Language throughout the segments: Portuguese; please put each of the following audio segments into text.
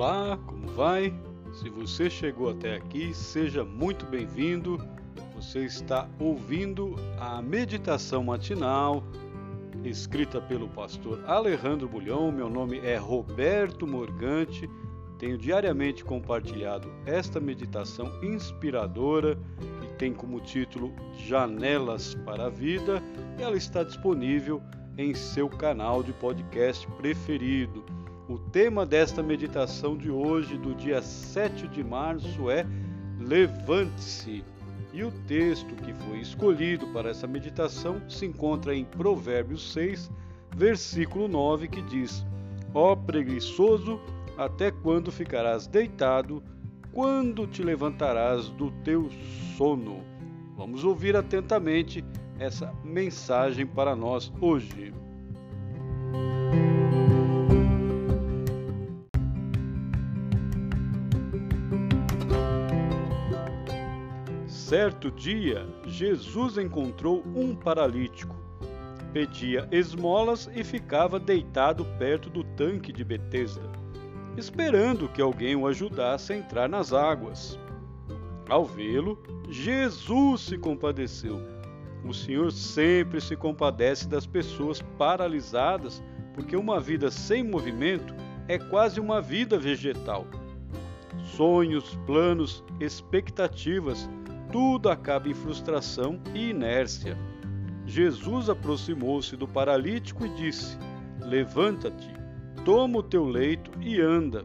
Olá, como vai? Se você chegou até aqui, seja muito bem-vindo. Você está ouvindo a meditação matinal escrita pelo pastor Alejandro Bulhão. Meu nome é Roberto Morgante. Tenho diariamente compartilhado esta meditação inspiradora que tem como título Janelas para a Vida. Ela está disponível em seu canal de podcast preferido. O tema desta meditação de hoje, do dia 7 de março, é Levante-se. E o texto que foi escolhido para essa meditação se encontra em Provérbios 6, versículo 9, que diz: Ó preguiçoso, até quando ficarás deitado? Quando te levantarás do teu sono? Vamos ouvir atentamente essa mensagem para nós hoje. Certo dia, Jesus encontrou um paralítico. Pedia esmolas e ficava deitado perto do tanque de Betesda, esperando que alguém o ajudasse a entrar nas águas. Ao vê-lo, Jesus se compadeceu. O Senhor sempre se compadece das pessoas paralisadas, porque uma vida sem movimento é quase uma vida vegetal. Sonhos, planos, expectativas tudo acaba em frustração e inércia. Jesus aproximou-se do paralítico e disse: Levanta-te, toma o teu leito e anda.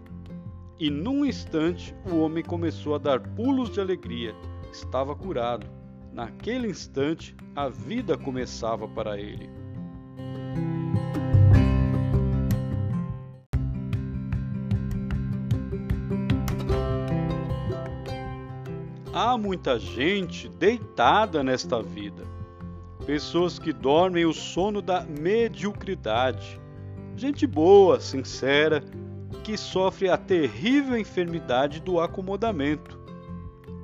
E num instante o homem começou a dar pulos de alegria. Estava curado. Naquele instante a vida começava para ele. Há muita gente deitada nesta vida, pessoas que dormem o sono da mediocridade, gente boa, sincera, que sofre a terrível enfermidade do acomodamento,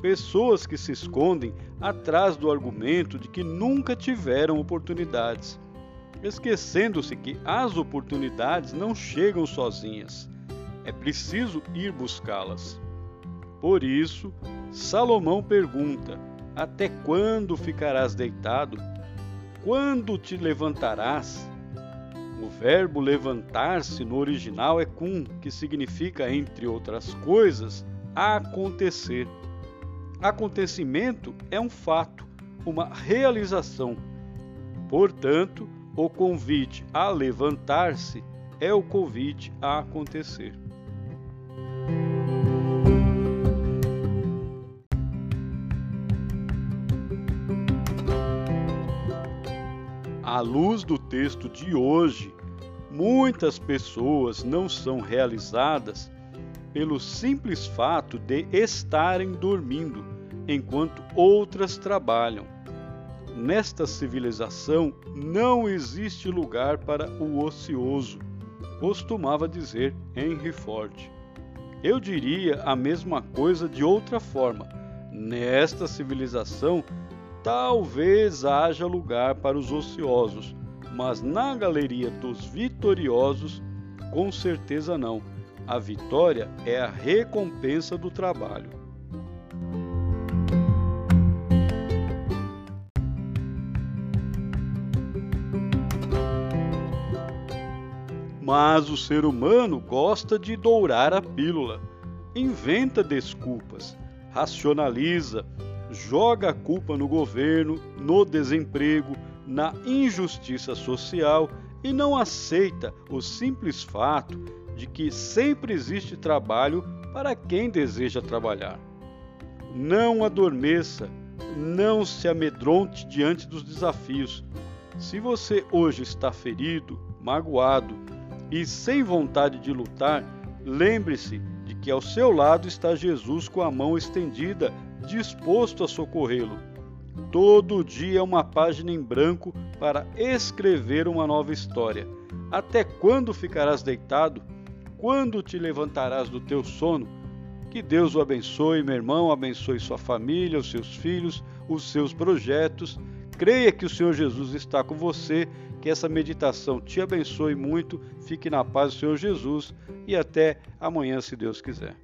pessoas que se escondem atrás do argumento de que nunca tiveram oportunidades, esquecendo-se que as oportunidades não chegam sozinhas, é preciso ir buscá-las. Por isso, Salomão pergunta: Até quando ficarás deitado? Quando te levantarás? O verbo levantar-se no original é cum, que significa, entre outras coisas, acontecer. Acontecimento é um fato, uma realização. Portanto, o convite a levantar-se é o convite a acontecer. À luz do texto de hoje, muitas pessoas não são realizadas pelo simples fato de estarem dormindo, enquanto outras trabalham. Nesta civilização não existe lugar para o ocioso, costumava dizer Henry Ford. Eu diria a mesma coisa de outra forma. Nesta civilização Talvez haja lugar para os ociosos, mas na galeria dos vitoriosos, com certeza não. A vitória é a recompensa do trabalho. Mas o ser humano gosta de dourar a pílula, inventa desculpas, racionaliza, joga a culpa no governo, no desemprego, na injustiça social e não aceita o simples fato de que sempre existe trabalho para quem deseja trabalhar. Não adormeça, não se amedronte diante dos desafios. Se você hoje está ferido, magoado e sem vontade de lutar, lembre-se de que ao seu lado está Jesus com a mão estendida disposto a socorrê-lo. Todo dia é uma página em branco para escrever uma nova história. Até quando ficarás deitado? Quando te levantarás do teu sono? Que Deus o abençoe, meu irmão, abençoe sua família, os seus filhos, os seus projetos. Creia que o Senhor Jesus está com você Que essa meditação te abençoe muito. Fique na paz do Senhor Jesus e até amanhã, se Deus quiser.